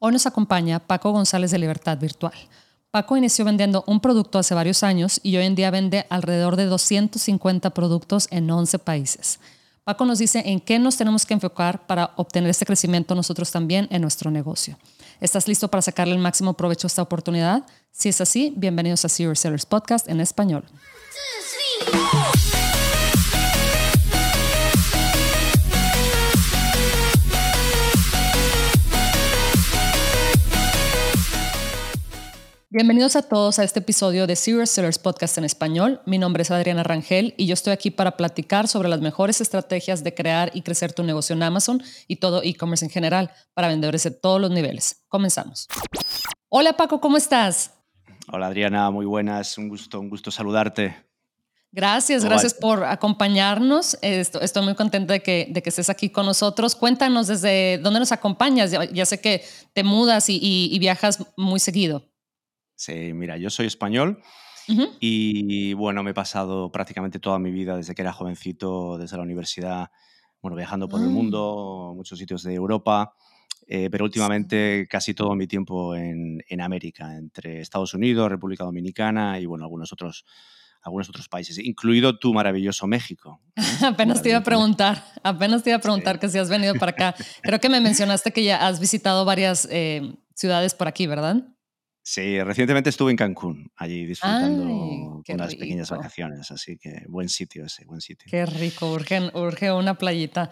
Hoy nos acompaña Paco González de Libertad Virtual. Paco inició vendiendo un producto hace varios años y hoy en día vende alrededor de 250 productos en 11 países. Paco nos dice en qué nos tenemos que enfocar para obtener este crecimiento nosotros también en nuestro negocio. ¿Estás listo para sacarle el máximo provecho a esta oportunidad? Si es así, bienvenidos a Serious Sellers Podcast en español. Bienvenidos a todos a este episodio de Serious Sellers Podcast en español. Mi nombre es Adriana Rangel y yo estoy aquí para platicar sobre las mejores estrategias de crear y crecer tu negocio en Amazon y todo e-commerce en general para vendedores de todos los niveles. Comenzamos. Hola Paco, ¿cómo estás? Hola Adriana, muy buenas, un gusto, un gusto saludarte. Gracias, gracias por acompañarnos. Estoy muy contenta de que, de que estés aquí con nosotros. Cuéntanos desde dónde nos acompañas. Ya, sé que te mudas y viajas muy seguido. Sí, mira, yo soy español y bueno, me he pasado prácticamente toda mi vida desde que era jovencito, desde la universidad, bueno, viajando por el mundo, muchos sitios de Europa, eh, pero últimamente casi todo mi tiempo en, en, América, entre Estados Unidos, República Dominicana y bueno, algunos otros algunos otros países, incluido tu maravilloso México. apenas te iba a preguntar, apenas te iba a preguntar que si has venido para acá. Creo que me mencionaste que ya has visitado varias eh, ciudades por aquí, ¿verdad? Sí, recientemente estuve en Cancún, allí disfrutando unas pequeñas vacaciones, así que buen sitio ese, buen sitio. Qué rico, urge, urge una playita.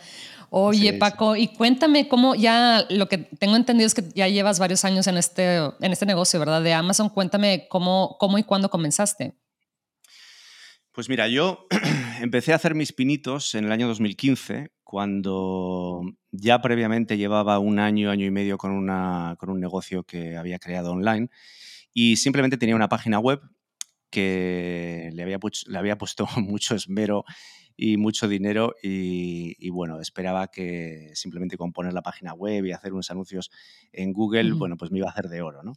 Oye, Paco, y cuéntame cómo ya, lo que tengo entendido es que ya llevas varios años en este, en este negocio, ¿verdad? De Amazon, cuéntame cómo, cómo y cuándo comenzaste. Pues mira, yo empecé a hacer mis pinitos en el año 2015, cuando ya previamente llevaba un año, año y medio con, una, con un negocio que había creado online y simplemente tenía una página web que le había, le había puesto mucho esmero y mucho dinero y, bueno, esperaba que simplemente con poner la página web y hacer unos anuncios en Google, bueno, pues me iba a hacer de oro, ¿no?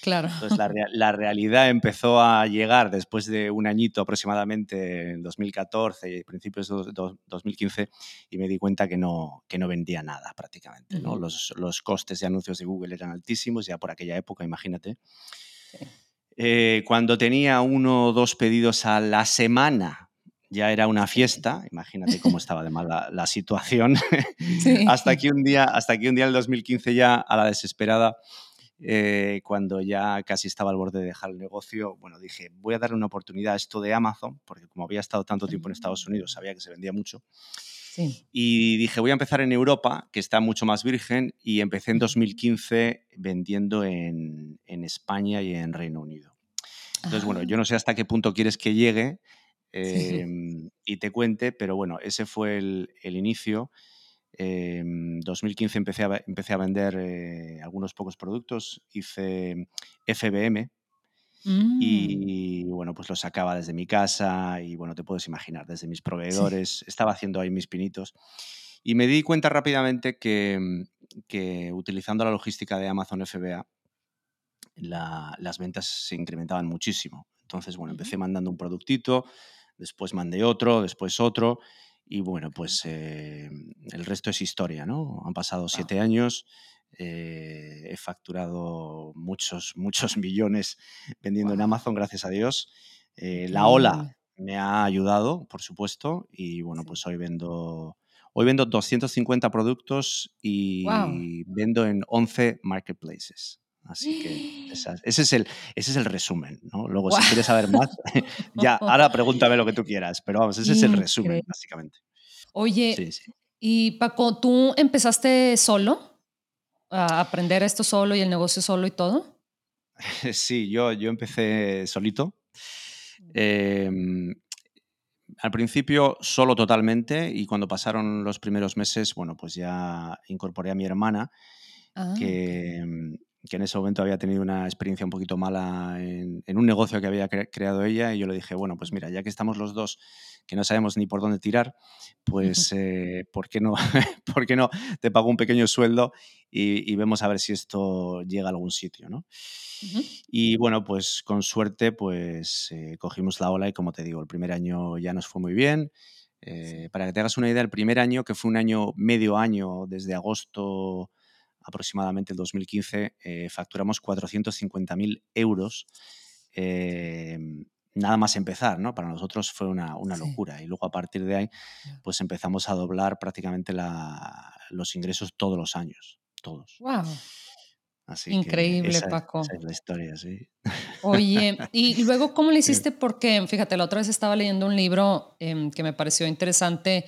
Claro. Entonces la, la, realidad empezó a llegar después de un añito aproximadamente, en 2014 principios de 2015, y me di cuenta que no, que no vendía nada prácticamente, ¿no? Los, los, costes de anuncios de Google eran altísimos ya por aquella época, imagínate. Eh, cuando tenía uno o dos pedidos a la semana ya era una fiesta, imagínate cómo estaba de mal la, situación, hasta, que un día, hasta que un día en el 2015 ya a la desesperada, eh, cuando ya casi estaba al borde de dejar el negocio, bueno, dije, voy a darle una oportunidad a esto de Amazon, porque como había estado tanto tiempo en Estados Unidos, sabía que se vendía mucho. Y dije, voy a empezar en Europa, que está mucho más virgen, y empecé en 2015 vendiendo en, en España y en Reino Unido. Entonces, bueno, yo no sé hasta qué punto quieres que llegue, Em, y te cuente, pero bueno, ese fue el, inicio. En em, 2015 empecé a, empecé a vender eh, algunos pocos productos, hice FBM mm. y bueno, pues los sacaba desde mi casa y bueno, te puedes imaginar, desde mis proveedores, estaba haciendo ahí mis pinitos y me di cuenta rápidamente que, que utilizando la logística de Amazon FBA, las ventas se incrementaban muchísimo. Entonces, bueno, empecé mandando un productito, después mandé otro, después otro, y bueno, pues eh, el resto es historia, ¿no? Han pasado siete años, eh, he facturado muchos, muchos millones vendiendo en Amazon, gracias a Dios. Eh, la ola me ha ayudado, por supuesto, y bueno, pues hoy vendo, hoy vendo 250 productos y vendo en 11 marketplaces. Así que ese, es el, ese es el resumen, ¿no? Luego, si quieres saber más, ya, ahora pregúntame lo que tú quieras, pero vamos, ese es el resumen, básicamente. Oye, y Paco, ¿tú empezaste solo a aprender esto solo y el negocio solo y todo? Sí, yo, yo empecé solito. Em, al principio solo totalmente y cuando pasaron los primeros meses, bueno, pues ya incorporé a mi hermana, ah, que, que en ese momento había tenido una experiencia un poquito mala en, un negocio que había creado ella y yo le dije, bueno, pues mira, ya que estamos los dos que no sabemos ni por dónde tirar, pues eh, ¿por, qué no, ¿por qué no te pago un pequeño sueldo y, vemos a ver si esto llega a algún sitio, ¿no? Y bueno, pues con suerte pues eh, cogimos la ola y como te digo, el primer año ya nos fue muy bien. Eh, para que te hagas una idea, el primer año, que fue un año, medio año, desde agosto aproximadamente el 2015, eh, facturamos 450.000 euros em, nada más empezar, ¿no? Para nosotros fue una, locura. Y luego a partir de ahí, pues empezamos a doblar prácticamente los ingresos todos los años, todos. ¡Wow! Increíble, Paco. Esa es la historia, sí. Oye, y luego, ¿cómo le hiciste? Porque, fíjate, la otra vez estaba leyendo un libro em, que me pareció interesante,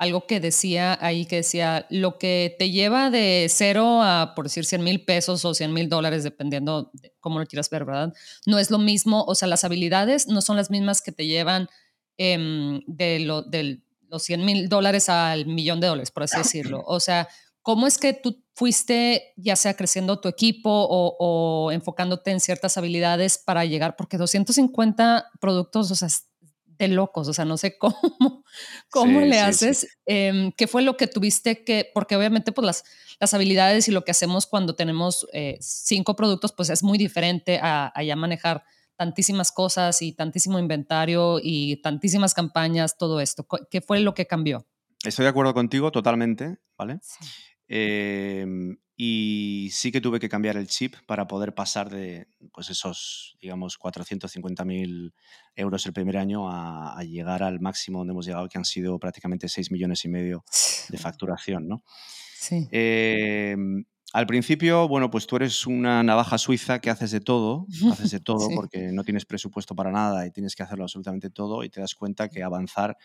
algo que decía ahí, que decía, lo que te lleva de cero a, por decir, 100 mil pesos o 100 mil dólares, dependiendo de cómo lo quieras ver, ¿verdad? No es lo mismo, o sea, las habilidades no son las mismas que te llevan em, de, lo, de los 100 mil dólares al millón de dólares, por así decirlo. O sea, ¿cómo es que tú fuiste ya sea creciendo tu equipo o, enfocándote en ciertas habilidades para llegar? Porque 250 productos, o sea, locos, o sea, no sé cómo, cómo le haces, em, qué fue lo que tuviste que, porque obviamente pues las, las habilidades y lo que hacemos cuando tenemos eh, cinco productos, pues es muy diferente a, ya manejar tantísimas cosas y tantísimo inventario y tantísimas campañas, todo esto. ¿Qué fue lo que cambió? Estoy de acuerdo contigo totalmente, ¿vale? Em, y sí que tuve que cambiar el chip para poder pasar de pues esos, digamos, 450.000 euros el primer año a, llegar al máximo donde hemos llegado, que han sido prácticamente 6 millones y medio de facturación, ¿no? Sí. Em, al principio, bueno, pues tú eres una navaja suiza que haces de todo, haces de todo porque no tienes presupuesto para nada y tienes que hacerlo absolutamente todo y te das cuenta que avanzar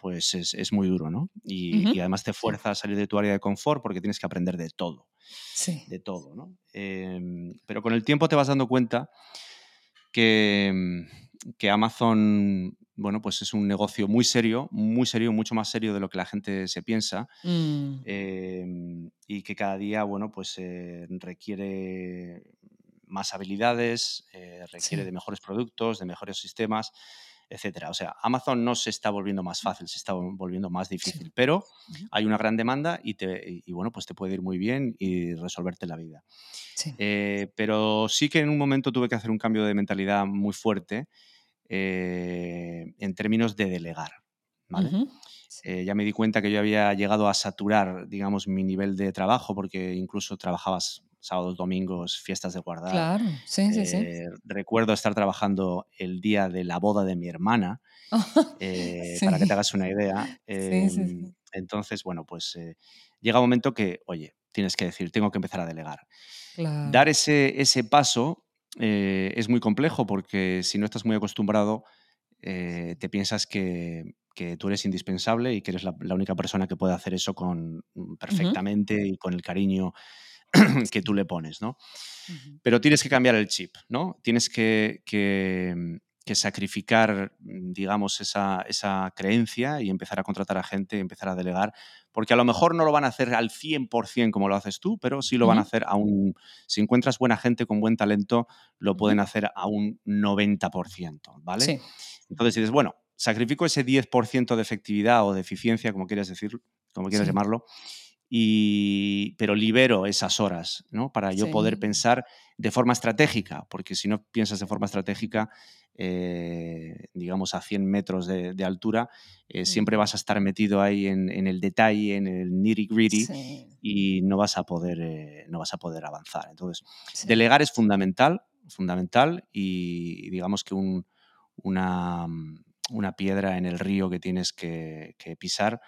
pues es, muy duro, ¿no? Y, además te fuerza a salir de tu área de confort porque tienes que aprender de todo. Sí. De todo, ¿no? Em, pero con el tiempo te vas dando cuenta que, mm, que, Amazon, bueno, pues es un negocio muy serio, muy serio, mucho más serio de lo que la gente se piensa. Mm. Em, y que cada día, bueno, pues eh, requiere más habilidades, eh, requiere de mejores productos, de mejores sistemas etcétera. O sea, Amazon no se está volviendo más fácil, se está volviendo más difícil, pero hay una gran demanda y, te, y, bueno, pues te puede ir muy bien y resolverte la vida. Eh, pero sí que en un momento tuve que hacer un cambio de mentalidad muy fuerte eh, en términos de delegar. Eh, ya me di cuenta que yo había llegado a saturar, digamos, mi nivel de trabajo, porque incluso trabajabas sábados, domingos, fiestas de guardar. Claro, sí, sí, sí. Eh, recuerdo estar trabajando el día de la boda de mi hermana, eh, para que te hagas una idea. Em, entonces, bueno, pues eh, llega un momento que, oye, tienes que decir, tengo que empezar a delegar. Dar ese, ese paso es muy complejo porque si no estás muy acostumbrado, te piensas que, que, tú eres indispensable y que eres la, única persona que puede hacer eso con, mm, perfectamente y con el cariño que tú le pones, ¿no? Pero tienes que cambiar el chip, ¿no? Tienes que, sacrificar, digamos, esa, creencia y empezar a contratar a gente, empezar a delegar, porque a lo mejor no lo van a hacer al 100% como lo haces tú, pero sí lo van a hacer a un... Si encuentras buena gente con buen talento, lo pueden hacer a un 90%, ¿vale? Sí. Entonces dices, bueno, sacrifico ese 10% de efectividad o de eficiencia, como quieras decir, como quieras llamarlo, y, pero libero esas horas ¿no? para yo poder pensar de forma estratégica, porque si no piensas de forma estratégica, eh, digamos a 100 metros de, altura, eh, siempre vas a estar metido ahí en, el detalle, en el nitty gritty y no vas a poder, eh, no vas a poder avanzar. Entonces, delegar es fundamental, fundamental y digamos que un, una, una, piedra en el río que tienes que, que pisar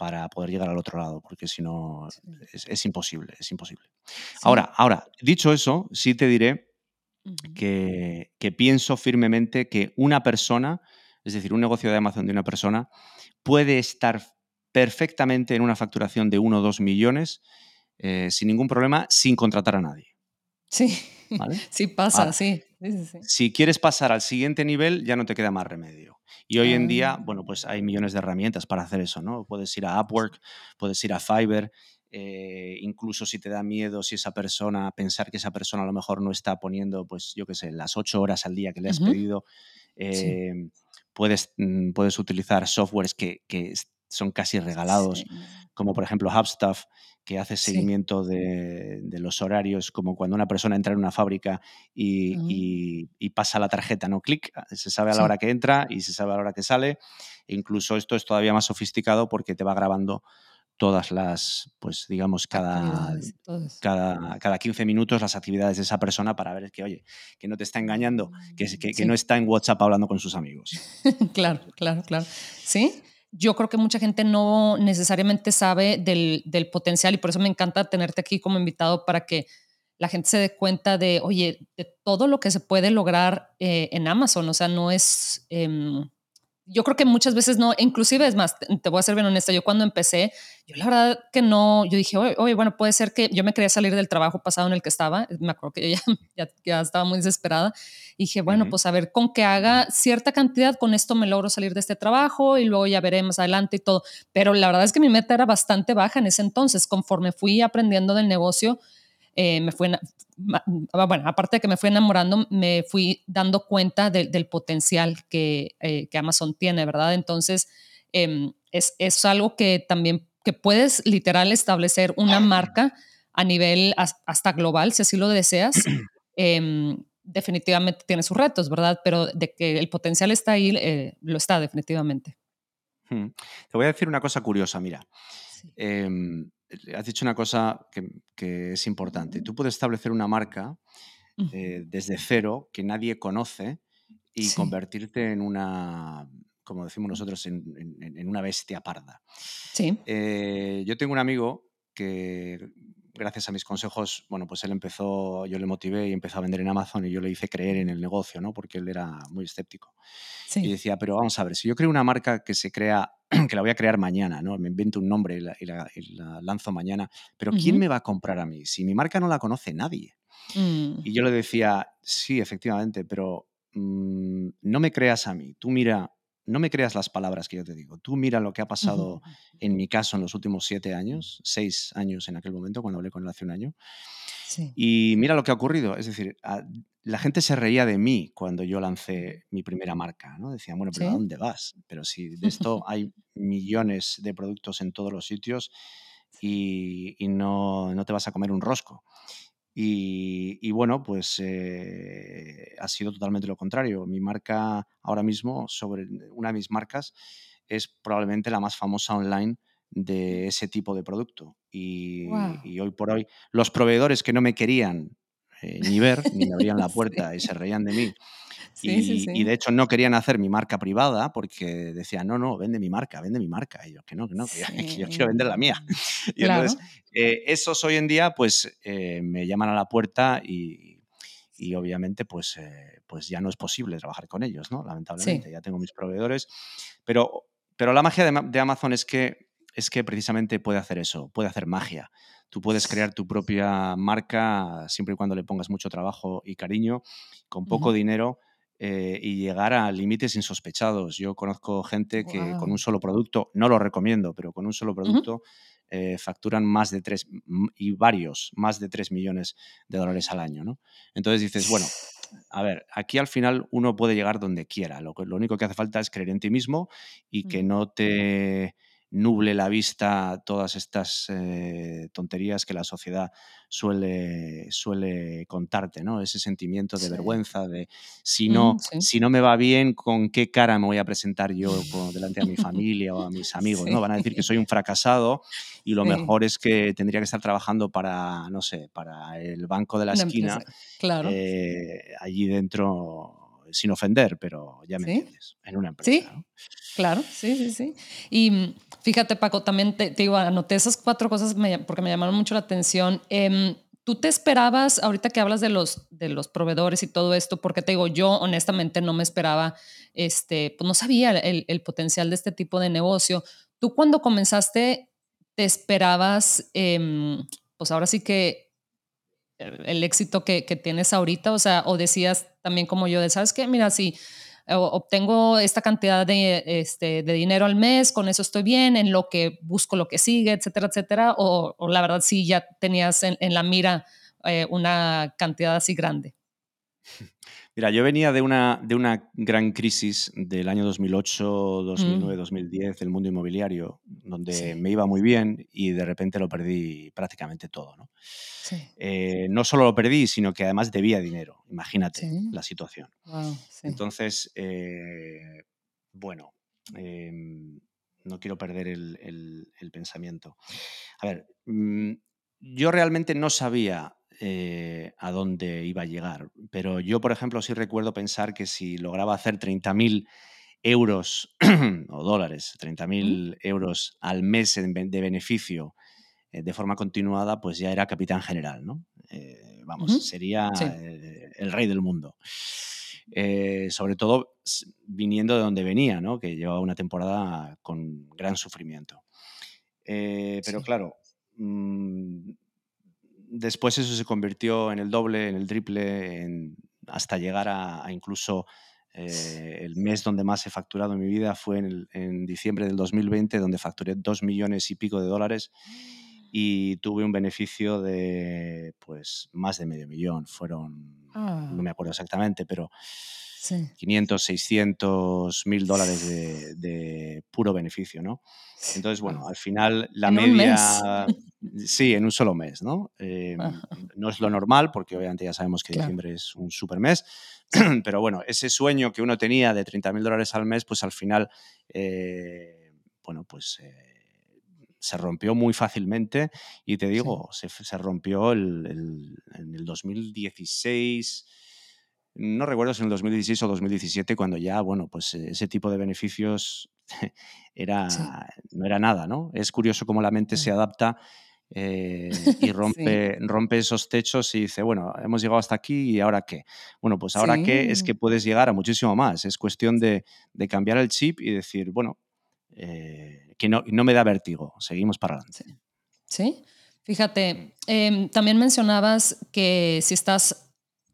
para poder llegar al otro lado, porque si no es, imposible, es imposible. Ahora, ahora, dicho eso, sí te diré que, pienso firmemente que una persona, es decir, un negocio de Amazon de una persona, puede estar perfectamente en una facturación de 1 o 2 millones eh, sin ningún problema, sin contratar a nadie. Sí, sí pasa, sí. Si quieres pasar al siguiente nivel, ya no te queda más remedio. Y hoy en día, ah. bueno, pues hay millones de herramientas para hacer eso, ¿no? Puedes ir a Upwork, puedes ir a Fiverr, eh, incluso si te da miedo, si esa persona, pensar que esa persona a lo mejor no está poniendo, pues yo qué sé, las ocho horas al día que le has pedido, em, puedes, mm, puedes utilizar softwares que, que son casi regalados, como por ejemplo HubStuff, que hace seguimiento de, los horarios, como cuando una persona entra en una fábrica y, pasa la tarjeta, ¿no? Clic, ah, se sabe a la hora que entra y se sabe a la hora que sale. E incluso esto es todavía más sofisticado porque te va grabando todas las, pues digamos, cada, cada, cada 15 minutos las actividades de esa persona para ver que, oye, que no te está engañando, que, que, que no está en WhatsApp hablando con sus amigos. claro, claro, claro. Sí, yo creo que mucha gente no necesariamente sabe del, del, potencial y por eso me encanta tenerte aquí como invitado para que la gente se dé cuenta de, oye, de todo lo que se puede lograr eh, en Amazon. O sea, no es... Em, yo creo que muchas veces no, inclusive es más, te voy a ser bien honesta, yo cuando empecé, yo la verdad que no, yo dije, oye, bueno, puede ser que yo me quería salir del trabajo pasado en el que estaba, me acuerdo que ya, ya, ya estaba muy desesperada, y dije, bueno, pues a ver, con que haga cierta cantidad, con esto me logro salir de este trabajo y luego ya veré más adelante y todo, pero la verdad es que mi meta era bastante baja en ese entonces, conforme fui aprendiendo del negocio, eh, me fui, ah, bueno, aparte de que me fui enamorando, me fui dando cuenta del potencial que, eh, que, Amazon tiene, ¿verdad? Entonces, em, es, es, algo que también, que puedes literal establecer una marca a nivel hasta global, si así lo deseas. Em, definitivamente tiene sus retos, ¿verdad? Pero de que el potencial está ahí, eh, lo está definitivamente. Hmm. Te voy a decir una cosa curiosa, mira. Em, has dicho una cosa que, es importante. Tú puedes establecer una marca eh, desde cero que nadie conoce y convertirte en una, como decimos nosotros, en, una bestia parda. Sí. Eh, yo tengo un amigo que gracias a mis consejos, bueno, pues él empezó, yo le motivé y empezó a vender en Amazon y yo le hice creer en el negocio, ¿no? Porque él era muy escéptico. Y decía, pero vamos a ver, si yo creo una marca que se crea, que la voy a crear mañana, ¿no? Me invento un nombre y la, lanzo mañana, pero ¿quién me va a comprar a mí? Si mi marca no la conoce nadie. Mm. Y yo le decía, sí, efectivamente, pero mm, no me creas a mí. Tú mira, no me creas las palabras que yo te digo. Tú mira lo que ha pasado en mi caso en los últimos siete años, seis años en aquel momento, cuando hablé con él hace un año. Y mira lo que ha ocurrido. Es decir, la gente se reía de mí cuando yo lancé mi primera marca. ¿no? Decían, bueno, pero ¿a dónde vas? Pero si de esto hay millones de productos en todos los sitios y, no, no te vas a comer un rosco. Y, bueno, pues eh, ha sido totalmente lo contrario. Mi marca ahora mismo, sobre una de mis marcas, es probablemente la más famosa online de ese tipo de producto. Y, hoy por hoy, los proveedores que no me querían eh, ni ver, ni me abrían la puerta y se reían de mí, y, de hecho no querían hacer mi marca privada porque decían, no, no, vende mi marca, vende mi marca. Y yo, que no, que no, que, yo quiero vender la mía. Y entonces, eh, esos hoy en día, pues eh, me llaman a la puerta y, obviamente, pues, eh, pues ya no es posible trabajar con ellos, ¿no? Lamentablemente, ya tengo mis proveedores. Pero, pero la magia de, de Amazon es que, es que precisamente puede hacer eso, puede hacer magia. Tú puedes crear tu propia marca siempre y cuando le pongas mucho trabajo y cariño, con poco dinero eh, y llegar a límites insospechados. Yo conozco gente que con un solo producto, no lo recomiendo, pero con un solo producto eh, facturan más de tres y varios, más de 3 millones de dólares al año. ¿no? Entonces dices, bueno, a ver, aquí al final uno puede llegar donde quiera. Lo, lo único que hace falta es creer en ti mismo y que no te nuble la vista todas estas eh, tonterías que la sociedad suele, suele contarte, ¿no? Ese sentimiento de vergüenza, de si no, si no me va bien, ¿con qué cara me voy a presentar yo delante de mi familia o a mis amigos? ¿no? Van a decir que soy un fracasado y lo mejor es que tendría que estar trabajando para, no sé, para el banco de la esquina, claro. Eh, allí dentro sin ofender, pero ya me entiendes, en una empresa. Sí, claro, sí, sí, sí. Y mm, fíjate, Paco, también te, digo, anoté esas cuatro cosas porque me llamaron mucho la atención. Em, ¿Tú te esperabas, ahorita que hablas de los, de los proveedores y todo esto, porque te digo, yo honestamente no me esperaba, este, pues no sabía el, el potencial de este tipo de negocio. ¿Tú cuando comenzaste te esperabas, em, pues ahora sí que el éxito que, que, tienes ahorita? O sea, o decías también como yo, de, ¿sabes qué? Mira, si obtengo esta cantidad de, este, de dinero al mes, con eso estoy bien, en lo que busco lo que sigue, etcétera, etcétera, o, la verdad sí ya tenías en, la mira eh, una cantidad así grande. Mira, yo venía de una, de una gran crisis del año 2008, 2009, 2010 del mundo inmobiliario, donde me iba muy bien y de repente lo perdí prácticamente todo. ¿no? Eh, no solo lo perdí, sino que además debía dinero. Imagínate la situación. Entonces, eh, bueno, em, no quiero perder el, pensamiento. A ver, mm, yo realmente no sabía eh, a dónde iba a llegar, pero yo, por ejemplo, sí recuerdo pensar que si lograba hacer 30.000 euros o dólares, 30.000 euros al mes de beneficio eh, de forma continuada, pues ya era capitán general, ¿no? Eh, vamos, sería el rey del mundo. sobre todo viniendo de donde venía, ¿no? que llevaba una temporada con gran sufrimiento. pero claro, mm, después eso se convirtió en el doble, en el triple, hasta llegar a, incluso eh, el mes donde más he facturado en mi vida fue en, diciembre del 2020, donde facturé dos millones y pico de dólares y tuve un beneficio de pues más de medio millón. Fueron, no ah. me acuerdo exactamente, pero 500, 600 mil dólares de, puro beneficio, ¿no? Entonces, bueno, al final la media... Sí, en un solo mes, ¿no? Em, no es lo normal, porque obviamente ya sabemos que diciembre es un super mes, pero bueno, ese sueño que uno tenía de 30 mil dólares al mes, pues al final, eh, bueno, pues... Eh, se rompió muy fácilmente y te digo, se, rompió en el 2016, no recuerdo si en el 2016 o 2017, cuando ya, bueno, pues eh, ese tipo de beneficios era, no era nada, ¿no? Es curioso cómo la mente se adapta eh, y rompe, rompe esos techos y dice, bueno, hemos llegado hasta aquí y ahora qué. Bueno, pues ahora qué es que puedes llegar a muchísimo más. Es cuestión de, cambiar el chip y decir, bueno, eh, que no, no me da vértigo, seguimos para adelante. Sí, fíjate, em, también mencionabas que si estás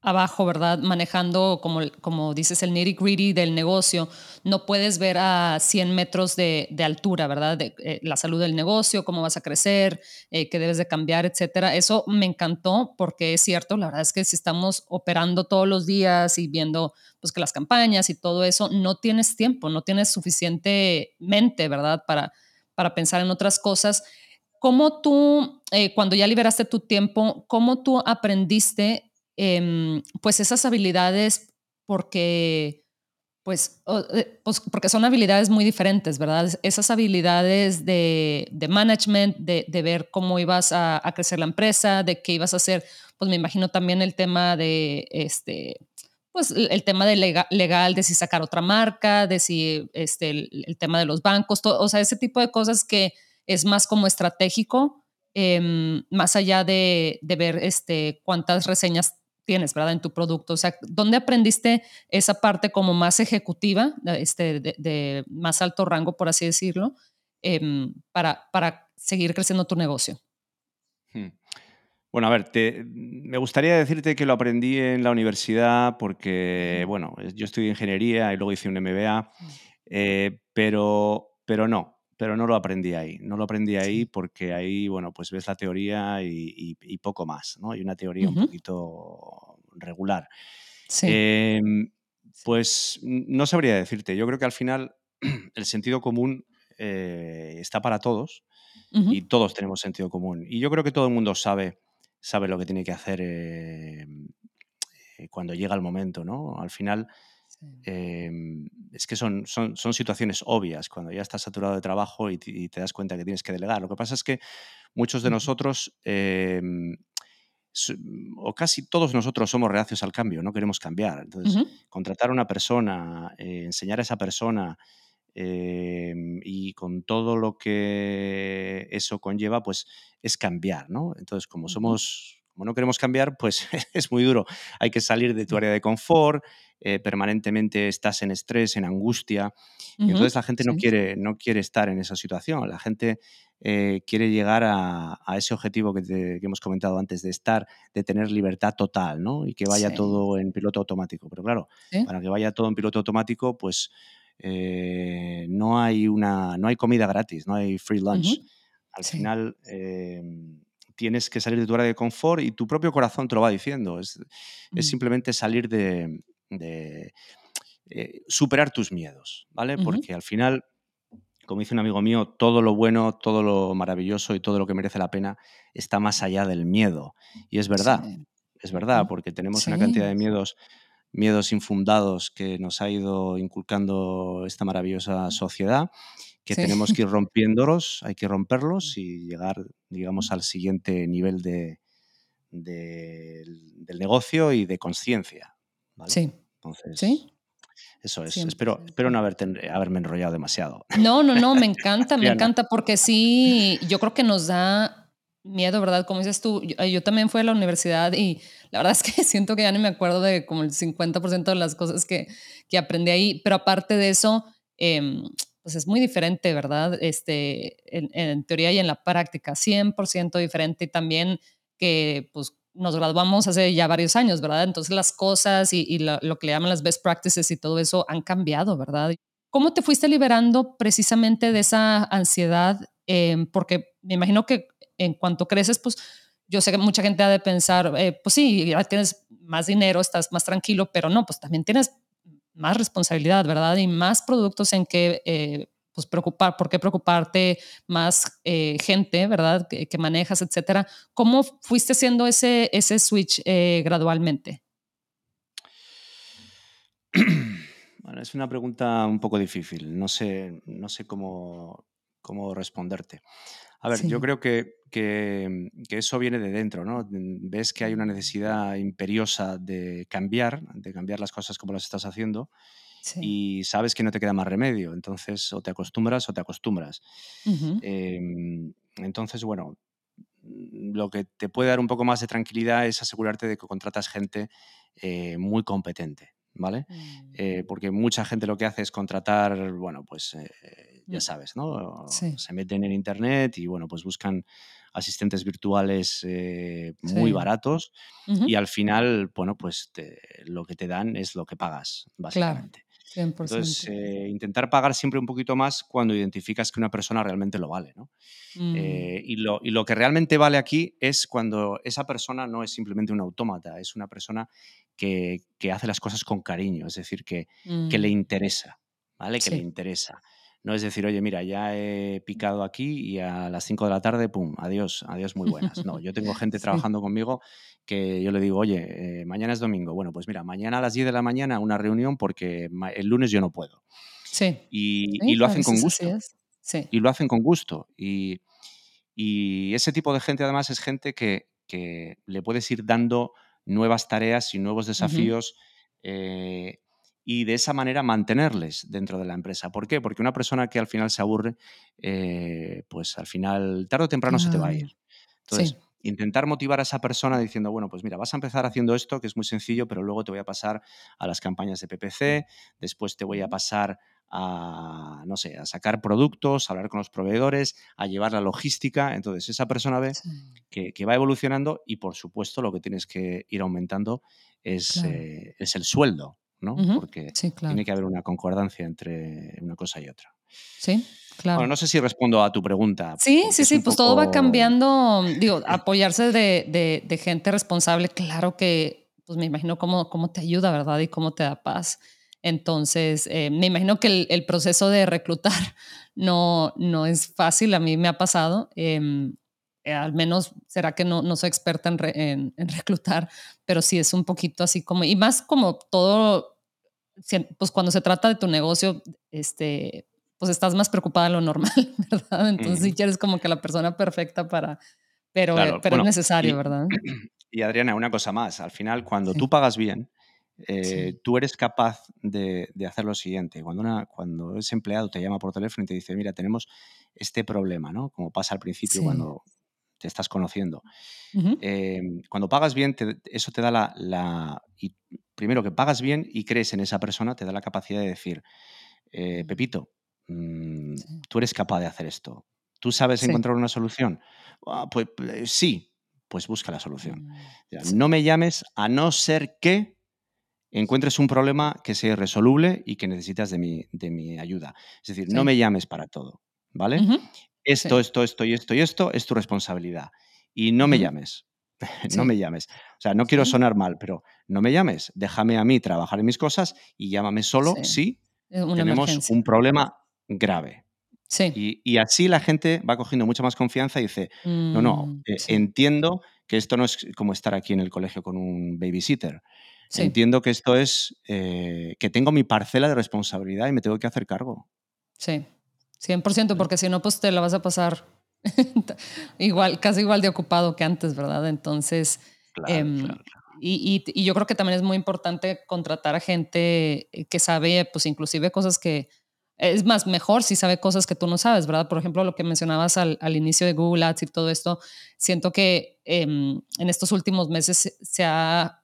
abajo, ¿verdad? Manejando, como, como dices, el nitty gritty del negocio, no puedes ver a 100 metros de, altura, ¿verdad? Eh, la salud del negocio, cómo vas a crecer, eh, qué debes de cambiar, etcétera. Eso me encantó porque es cierto, la verdad es que si estamos operando todos los días y viendo pues que las campañas y todo eso, no tienes tiempo, no tienes suficiente mente, ¿verdad? Para, para pensar en otras cosas. ¿Cómo tú, eh, cuando ya liberaste tu tiempo, cómo tú aprendiste Em, pues esas habilidades porque, pues, eh, pues, porque son habilidades muy diferentes, ¿verdad? Esas habilidades de, management, de, ver cómo ibas a, crecer la empresa, de qué ibas a hacer, pues me imagino también el tema de, este, pues el tema de legal, de si sacar otra marca, de si este, el, tema de los bancos, o sea, ese tipo de cosas que es más como estratégico, em, más allá de, de, ver este, cuántas reseñas tienes, ¿verdad? En tu producto. O sea, ¿dónde aprendiste esa parte como más ejecutiva, este, de, más alto rango, por así decirlo, em, para, para seguir creciendo tu negocio? Hmm. Bueno, a ver, me gustaría decirte que lo aprendí en la universidad porque, bueno, yo estudié ingeniería y luego hice un MBA, eh, pero, pero no, pero no lo aprendí ahí. No lo aprendí ahí porque ahí, bueno, pues ves la teoría y, poco más, ¿no? Hay una teoría un poquito regular. Em, pues no sabría decirte. Yo creo que al final el sentido común eh, está para todos y todos tenemos sentido común. Y yo creo que todo el mundo sabe, sabe lo que tiene que hacer em, eh, cuando llega el momento, ¿no? Al final Em, es que son, son, son, situaciones obvias cuando ya estás saturado de trabajo y, te das cuenta que tienes que delegar. Lo que pasa es que muchos de nosotros, em, o casi todos nosotros somos reacios al cambio, no queremos cambiar. Entonces, contratar a una persona, eh, enseñar a esa persona em, y con todo lo que eso conlleva, pues es cambiar, ¿no? Entonces, como somos como no queremos cambiar, pues es muy duro. Hay que salir de tu área de confort, eh, permanentemente estás en estrés, en angustia. y entonces la gente no, quiere, no quiere estar en esa situación. La gente eh, quiere llegar a, ese objetivo que, hemos comentado antes de estar, de tener libertad total, ¿no? Y que vaya todo en piloto automático. Pero claro, para que vaya todo en piloto automático, pues eh, no, hay una, no hay comida gratis, no hay free lunch. Al final tienes que salir de tu área de confort y tu propio corazón te lo va diciendo. Es, es simplemente salir de, de eh, superar tus miedos, ¿vale? Porque al final, como dice un amigo mío, todo lo bueno, todo lo maravilloso y todo lo que merece la pena está más allá del miedo. Y es verdad, es verdad, porque tenemos una cantidad de miedos miedos infundados que nos ha ido inculcando esta maravillosa sociedad que tenemos que ir rompiéndolos, hay que romperlos y llegar, digamos, al siguiente nivel de, del negocio y de conciencia. Sí. Entonces, ¿Sí? Eso es. Espero, espero no haberme enrollado demasiado. No, no, no, me encanta, me encanta porque sí, yo creo que nos da miedo, ¿verdad? Como dices tú, yo, también fui a la universidad y la verdad es que siento que ya no me acuerdo de como el 50% de las cosas que, que aprendí ahí, pero aparte de eso, em, pues es muy diferente, ¿verdad? Este, en, en, teoría y en la práctica, 100% diferente y también que pues nos graduamos hace ya varios años, ¿verdad? Entonces las cosas y, lo, que le llaman las best practices y todo eso han cambiado, ¿verdad? ¿Cómo te fuiste liberando precisamente de esa ansiedad? Em, porque me imagino que en cuanto creces, pues yo sé que mucha gente ha de pensar, eh, pues sí, ya tienes más dinero, estás más tranquilo, pero no, pues también tienes más responsabilidad, ¿verdad? Y más productos en que eh, pues preocupar, por qué preocuparte más eh, gente, ¿verdad? Que, manejas, etcétera. ¿Cómo fuiste haciendo ese, ese switch eh, gradualmente? Bueno, es una pregunta un poco difícil. No sé, no sé cómo, cómo responderte. A ver, yo creo que, que, que, eso viene de dentro, ¿no? Ves que hay una necesidad imperiosa de cambiar, de cambiar las cosas como las estás haciendo y sabes que no te queda más remedio. Entonces, o te acostumbras o te acostumbras. Em, entonces, bueno, lo que te puede dar un poco más de tranquilidad es asegurarte de que contratas gente eh, muy competente. ¿Vale? Mm. Eh, porque mucha gente lo que hace es contratar, bueno, pues eh, ya mm. sabes, ¿no? Se meten en internet y, bueno, pues buscan asistentes virtuales muy baratos y al final, bueno, pues lo que te dan es lo que pagas, básicamente. Entonces, eh, intentar pagar siempre un poquito más cuando identificas que una persona realmente lo vale. ¿no? Mm. Eh, y, lo, y, lo, que realmente vale aquí es cuando esa persona no es simplemente un autómata, es una persona que, que hace las cosas con cariño, es decir, que, que le mm. interesa, ¿vale? Que le interesa. No es decir, oye, mira, ya he picado aquí y a las 5 de la tarde, pum, adiós, adiós, muy buenas. No, yo tengo gente trabajando conmigo que yo le digo, oye, eh, mañana es domingo. Bueno, pues mira, mañana a las 10 de la mañana una reunión porque el lunes yo no puedo. Sí. Y, lo hacen con gusto. Sí. Y lo hacen con gusto. Y, ese tipo de gente además es gente que, le puedes ir dando nuevas tareas y nuevos desafíos y de esa manera mantenerles dentro de la empresa. ¿Por qué? Porque una persona que al final se aburre, eh, pues al final, tarde o temprano se te va a ir. Entonces, intentar motivar a esa persona diciendo, bueno, pues mira, vas a empezar haciendo esto, que es muy sencillo, pero luego te voy a pasar a las campañas de PPC, después te voy a pasar a, no sé, a sacar productos, a hablar con los proveedores, a llevar la logística. Entonces, esa persona ve que, va evolucionando y, por supuesto, lo que tienes que ir aumentando es, eh, es el sueldo. ¿No? Porque tiene que haber una concordancia entre una cosa y otra. Sí, claro. Bueno, no sé si respondo a tu pregunta. Sí, sí, sí, pues todo va cambiando. Digo, apoyarse de, gente responsable, claro que, pues me imagino cómo, cómo te ayuda, ¿verdad? Y cómo te da paz. Entonces, eh, me imagino que el, proceso de reclutar no, no es fácil, a mí me ha pasado. Em, eh, al menos será que no, no soy experta en, en, reclutar, pero sí es un poquito así como, y más como todo, pues cuando se trata de tu negocio, este, pues estás más preocupada de lo normal, ¿verdad? Entonces si quieres como que la persona perfecta para, pero, pero es necesario, ¿verdad? Y Adriana, una cosa más, al final cuando tú pagas bien, eh, tú eres capaz de, de, hacer lo siguiente. Cuando, una, cuando ese empleado te llama por teléfono y te dice, mira, tenemos este problema, ¿no? Como pasa al principio cuando te estás conociendo. Em, cuando pagas bien, eso te da la, y primero que pagas bien y crees en esa persona, te da la capacidad de decir, eh, Pepito, mm, tú eres capaz de hacer esto. ¿Tú sabes encontrar una solución? Ah, pues, pues, sí, pues busca la solución. Mm, no me llames a no ser que encuentres un problema que sea irresoluble y que necesitas de mi, de mi ayuda. Es decir, no me llames para todo, ¿vale? Esto, esto, esto y esto y esto es tu responsabilidad. Y no me llames. no me llames. O sea, no quiero sonar mal, pero no me llames. Déjame a mí trabajar en mis cosas y llámame solo si tenemos un problema grave. Sí. Y, así la gente va cogiendo mucha más confianza y dice, no, no, mm, eh, entiendo que esto no es como estar aquí en el colegio con un babysitter. Entiendo que esto es eh, que tengo mi parcela de responsabilidad y me tengo que hacer cargo. Sí, 100%, porque si no, pues te la vas a pasar igual, casi igual de ocupado que antes, ¿verdad? Entonces, em, Y, y, yo creo que también es muy importante contratar a gente que sabe, pues inclusive cosas que, es más, mejor si sabe cosas que tú no sabes, ¿verdad? Por ejemplo, lo que mencionabas al, al inicio de Google Ads y todo esto, siento que em, en estos últimos meses se ha, ha,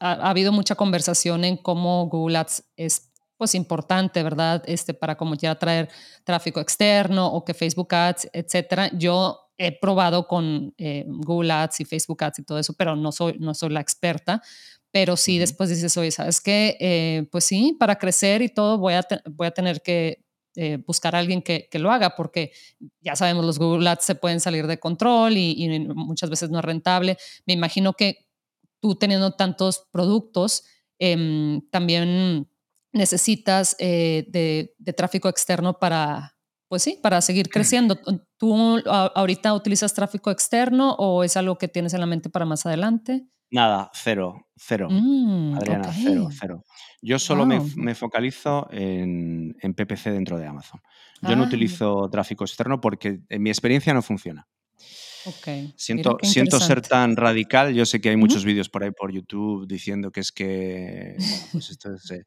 ha, habido mucha conversación en cómo Google Ads es pues importante, ¿verdad? Este, para como ya traer tráfico externo o que Facebook Ads, etcétera. Yo he probado con eh, Google Ads y Facebook Ads y todo eso, pero no soy, no soy la experta. Pero sí, después dices, oye, ¿sabes qué? Eh, pues sí, para crecer y todo voy a, voy a tener que eh, buscar a alguien que, que, lo haga, porque ya sabemos, los Google Ads se pueden salir de control y, y muchas veces no es rentable. Me imagino que tú teniendo tantos productos, eh, también necesitas eh, de, de, tráfico externo para, pues sí, para seguir creciendo. ¿Tú ahorita utilizas tráfico externo o es algo que tienes en la mente para más adelante? Nada, cero, cero. Mm, Adriana, okay. cero, cero. Yo solo wow. me, me, focalizo en, en, PPC dentro de Amazon. Yo ah. no utilizo tráfico externo porque en mi experiencia no funciona. Okay. Siento, siento ser tan radical. Yo sé que hay muchos -huh. vídeos por ahí por YouTube diciendo que es que bueno, pues esto es, eh,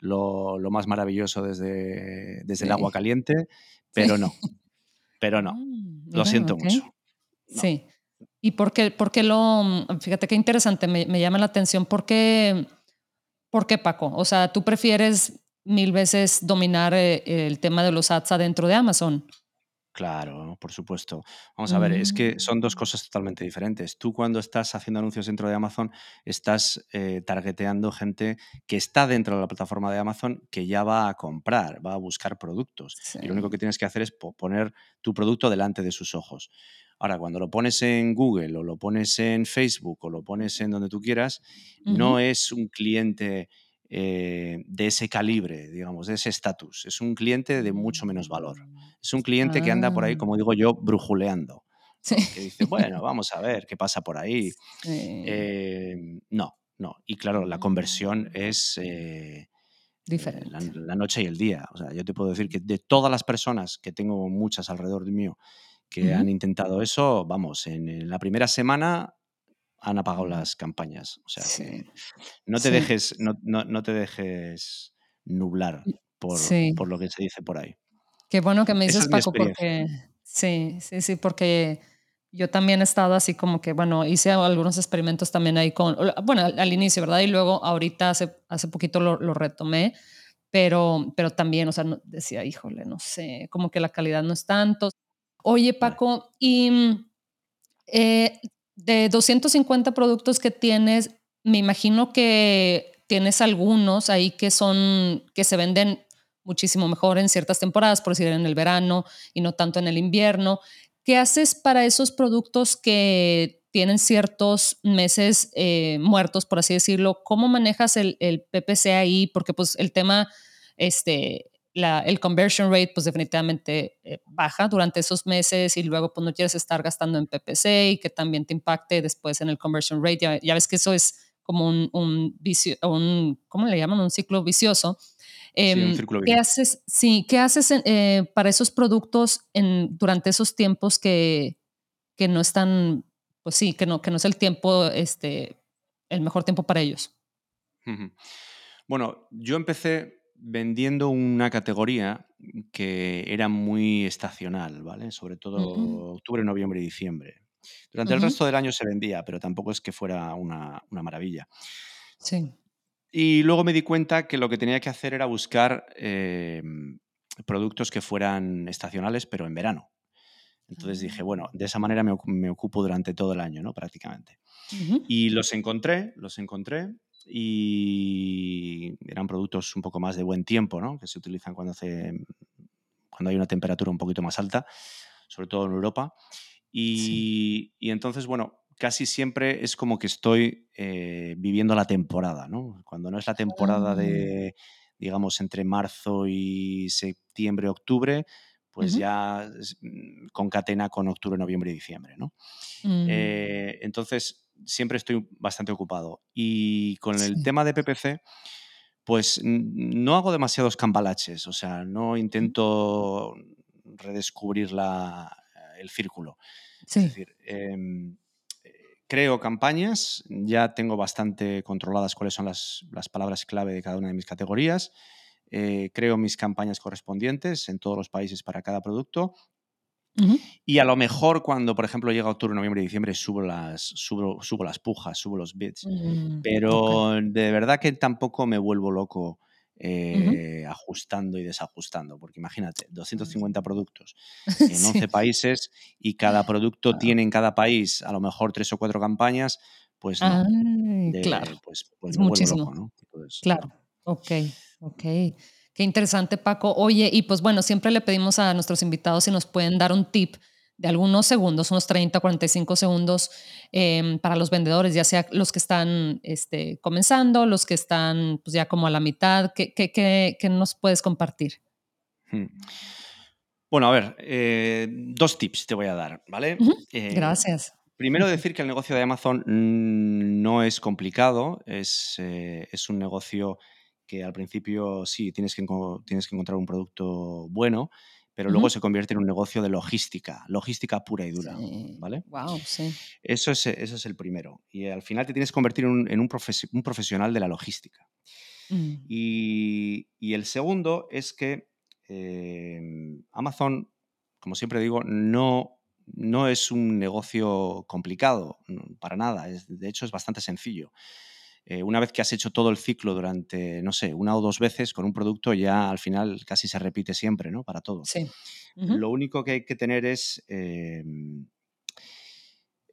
lo, lo más maravilloso desde, desde sí. el agua caliente, pero sí. no, pero no. Mm, lo siento okay. mucho. No. Sí. ¿Y por qué, por qué lo, fíjate qué interesante, me, me llama la atención, ¿por qué, ¿por qué Paco? O sea, tú prefieres mil veces dominar eh, el tema de los ads adentro de Amazon. Claro, por supuesto. Vamos a ver, es que son dos mm. cosas totalmente diferentes. Tú cuando estás haciendo anuncios dentro de Amazon, estás eh, targeteando gente que está dentro de la plataforma de Amazon que ya va a comprar, va a buscar productos. Y lo único que tienes que hacer es poner tu producto delante de sus ojos. Ahora, cuando lo pones en Google o lo pones en Facebook o lo pones en donde tú quieras, no es un cliente eh, de ese calibre, digamos, de ese estatus. Es un cliente de mucho menos valor. Es un cliente ah. que anda por ahí, ah. como digo yo, brujuleando. Sí. Que dice, bueno, vamos a ver qué pasa por ahí. Sí. Eh, no, no. Y claro, la conversión es eh, diferente. La, la, noche y el día. O sea, yo te puedo decir que de todas las personas, que tengo muchas alrededor de mío, que uh -huh. han intentado eso, vamos, en, en la primera semana han apagado las campañas. O sea, sí. no te sí. dejes, no, no, no, te dejes nublar por, sí. por, lo que se dice por ahí. Qué bueno que me dices, Paco, porque sí, sí, sí, porque yo también he estado así como que, bueno, hice algunos experimentos también ahí con, bueno, al, al inicio, ¿verdad? Y luego ahorita hace, hace poquito lo, lo retomé, pero, pero también, o sea, no, decía, híjole, no sé, como que la calidad no es tanto. Oye, Paco, y eh, de 250 productos que tienes, me imagino que tienes algunos ahí que son, que se venden muchísimo mejor en ciertas temporadas, por decir en el verano y no tanto en el invierno. ¿Qué haces para esos productos que tienen ciertos meses eh, muertos, por así decirlo? ¿Cómo manejas el, el, PPC ahí? Porque pues el tema, este, la, el conversion rate pues definitivamente eh, baja durante esos meses y luego pues no quieres estar gastando en PPC y que también te impacte después en el conversion rate. Ya, ya ves que eso es como un, un, vicio, un, ¿cómo le llaman? Un ciclo vicioso. Eh, sí, un em, círculo ¿Qué haces, sí, ¿qué haces eh, para esos productos en, durante esos tiempos que, que no están, pues sí, que no, que no es el tiempo, este, el mejor tiempo para ellos? Bueno, yo empecé vendiendo una categoría que era muy estacional, ¿vale? Sobre todo uh -huh. octubre, noviembre y diciembre. Durante uh -huh. el resto del año se vendía, pero tampoco es que fuera una, una, maravilla. Sí. Y luego me di cuenta que lo que tenía que hacer era buscar eh, productos que fueran estacionales, pero en verano. Entonces dije, bueno, de esa manera me, me ocupo durante todo el año, ¿no? Prácticamente. Uh -huh. Y los encontré, los encontré y eran productos un poco más de buen tiempo, ¿no? que se utilizan cuando, hace, cuando hay una temperatura un poquito más alta, sobre todo en Europa. Y, sí. y entonces, bueno, casi siempre es como que estoy eh, viviendo la temporada, ¿no? Cuando no es la temporada de, ah. digamos, entre marzo y septiembre, octubre, pues uh -huh. ya mm, concatena con octubre, noviembre y diciembre, ¿no? Mm. Eh, entonces, siempre estoy bastante ocupado. Y con el tema de PPC, Pues no hago demasiados cambalaches, o sea, no intento redescubrir la, el círculo. Es decir, em, creo campañas, ya tengo bastante controladas cuáles son las, palabras clave de cada una de mis categorías. Eh, creo mis campañas correspondientes en todos los países para cada producto. Y a lo mejor cuando, por ejemplo, llega octubre, noviembre y diciembre, subo las, subo, subo las pujas, subo los bits. Mm, Pero de verdad que tampoco me vuelvo loco eh, ajustando y desajustando, porque imagínate, 250 productos en 11 países y cada producto tiene en cada país a lo mejor tres o cuatro campañas, pues no. claro. Pues, pues es muchísimo. Loco, ¿no? claro, ok, ok. Qué interesante, Paco. Oye, y pues bueno, siempre le pedimos a nuestros invitados si nos pueden dar un tip de algunos segundos, unos 30, 45 segundos em, para los vendedores, ya sea los que están este, comenzando, los que están pues, ya como a la mitad. ¿Qué, qué, qué, nos puedes compartir? Hmm. Bueno, a ver, eh, dos tips te voy a dar, ¿vale? Eh, Gracias. Primero decir que el negocio de Amazon no es complicado, es, eh, es un negocio que al principio sí tienes que, tienes que encontrar un producto bueno, pero luego se convierte en un negocio de logística, logística pura y dura, ¿vale? Wow, sí. Eso es, eso es el primero. Y al final te tienes que convertir en un, un, profesional de la logística. Mm. Y, y, el segundo es que em, Amazon, como siempre digo, no, no es un negocio complicado, para nada. de hecho, es bastante sencillo. Eh, una vez que has hecho todo el ciclo durante, no sé, una o dos veces con un producto, ya al final casi se repite siempre, ¿no? Para todos. Sí. Lo único que hay que tener es em,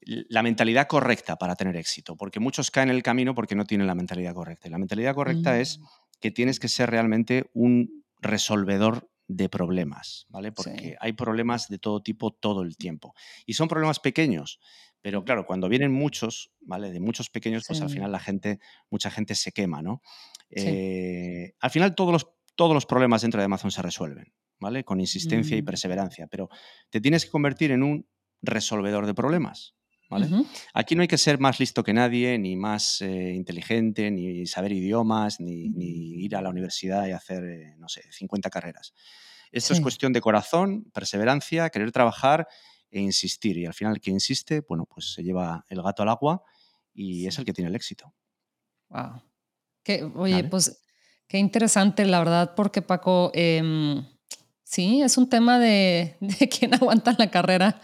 la mentalidad correcta para tener éxito, porque muchos caen en el camino porque no tienen la mentalidad correcta. Y la mentalidad correcta es mm. que tienes que ser realmente un resolvedor de problemas, ¿vale? Porque hay problemas de todo tipo todo el tiempo. Y son problemas pequeños, pero claro, cuando vienen muchos, ¿vale? De muchos pequeños, pues al final la gente, mucha gente se quema, ¿no? Eh, al final todos los, todos los problemas dentro de Amazon se resuelven, ¿vale? Con insistencia y mm. perseverancia, pero te tienes que convertir en un resolvedor de problemas, ¿Vale? Aquí no hay que ser más listo que nadie, ni más eh, inteligente, ni saber idiomas, ni, ni, ir a la universidad y hacer, eh, no sé, 50 carreras. Esto es cuestión de corazón, perseverancia, querer trabajar e insistir. Y al final el que insiste, bueno, pues se lleva el gato al agua y es el que tiene el éxito. Wow. oye, pues qué interesante, la verdad, porque Paco, em, sí, es un tema de, de quién aguanta la carrera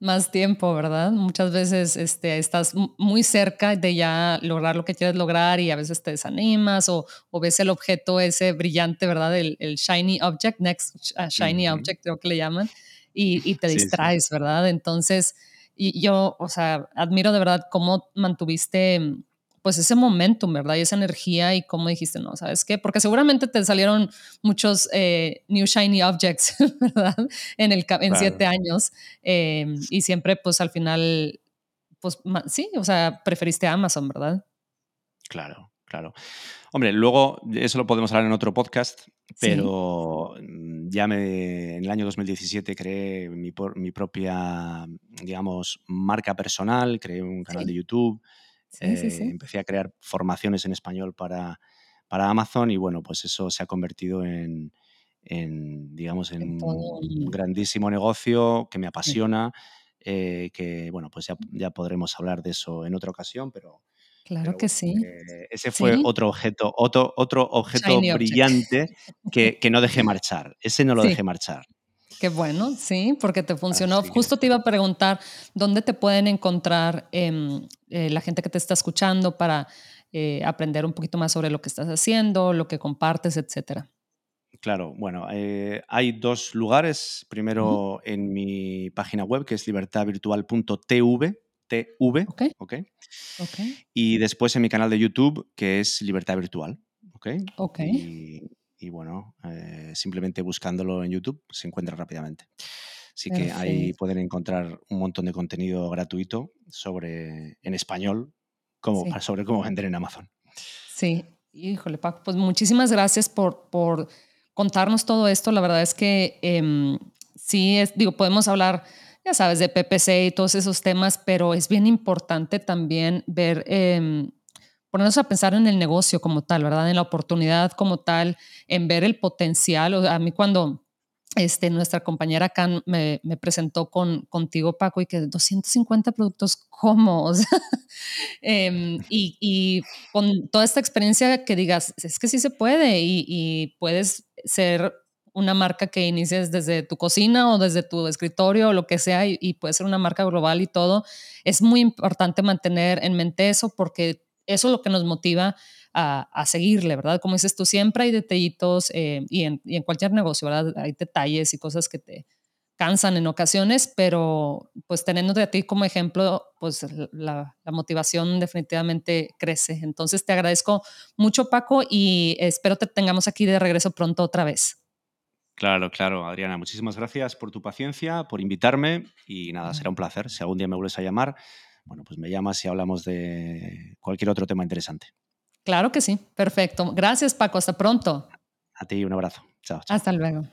más tiempo, ¿verdad? Muchas veces este, estás muy cerca de ya lograr lo que quieres lograr y a veces te desanimas o, o ves el objeto ese brillante, ¿verdad? El, el shiny object, next shiny object, creo que le llaman y, te distraes, ¿verdad? Entonces, y yo, o sea, admiro de verdad cómo mantuviste pues ese momentum, ¿verdad? Y esa energía y cómo dijiste, no, ¿sabes qué? Porque seguramente te salieron muchos eh, new shiny objects, ¿verdad? En, el, en siete años. Em, y siempre, pues al final, pues sí, o sea, preferiste Amazon, ¿verdad? Claro, claro. Hombre, luego eso lo podemos hablar en otro podcast, pero mm, ya me, en el año 2017 creé mi, mi propia, digamos, marca personal, creé un canal de YouTube, eh, empecé a crear formaciones en español para, para Amazon y bueno, pues eso se ha convertido en, digamos, en, un grandísimo negocio que me apasiona, eh, que bueno, pues ya, ya podremos hablar de eso en otra ocasión, pero Claro que sí. ese fue otro objeto, otro, otro objeto brillante que, que, no dejé marchar. Ese no lo dejé marchar. Qué bueno, sí, porque te funcionó. Justo te iba a preguntar dónde te pueden encontrar em, eh, la gente que te está escuchando para eh, aprender un poquito más sobre lo que estás haciendo, lo que compartes, etcétera. Claro, bueno, eh, hay dos lugares. Primero en mi página web, que es libertadvirtual.tv, TV, ¿ok? Y después en mi canal de YouTube, que es Libertad Virtual, ¿ok? Ok. Y, bueno, eh, simplemente buscándolo en YouTube se encuentra rápidamente. Así que ahí pueden encontrar un montón de contenido gratuito sobre, en español, como, sobre cómo vender en Amazon. Sí, híjole, Paco, pues muchísimas gracias por, por contarnos todo esto. La verdad es que em, sí, es, digo, podemos hablar ya sabes, de PPC y todos esos temas, pero es bien importante también ver, em, ponernos a pensar en el negocio como tal, ¿verdad? En la oportunidad como tal, en ver el potencial. O a mí cuando este, nuestra compañera Can me, presentó con, contigo, Paco, y que 250 productos, ¿cómo? Em, y, con toda esta experiencia que digas, es que sí se puede y, y puedes ser una marca que inicies desde tu cocina o desde tu escritorio o lo que sea y, puede ser una marca global y todo, es muy importante mantener en mente eso porque eso es lo que nos motiva a, seguirle, ¿verdad? Como dices tú, siempre hay detallitos eh, y, en, y, en, cualquier negocio, ¿verdad? Hay detalles y cosas que te cansan en ocasiones, pero pues teniéndote a ti como ejemplo, pues la, la motivación definitivamente crece. Entonces te agradezco mucho, Paco, y espero te tengamos aquí de regreso pronto otra vez. Claro, claro, Adriana, muchísimas gracias por tu paciencia, por invitarme y nada, será un placer. Si algún día me vuelves a llamar, bueno, pues me llamas y hablamos de cualquier otro tema interesante. Claro que sí, perfecto. Gracias Paco, hasta pronto. A ti un abrazo. Chao. Hasta luego.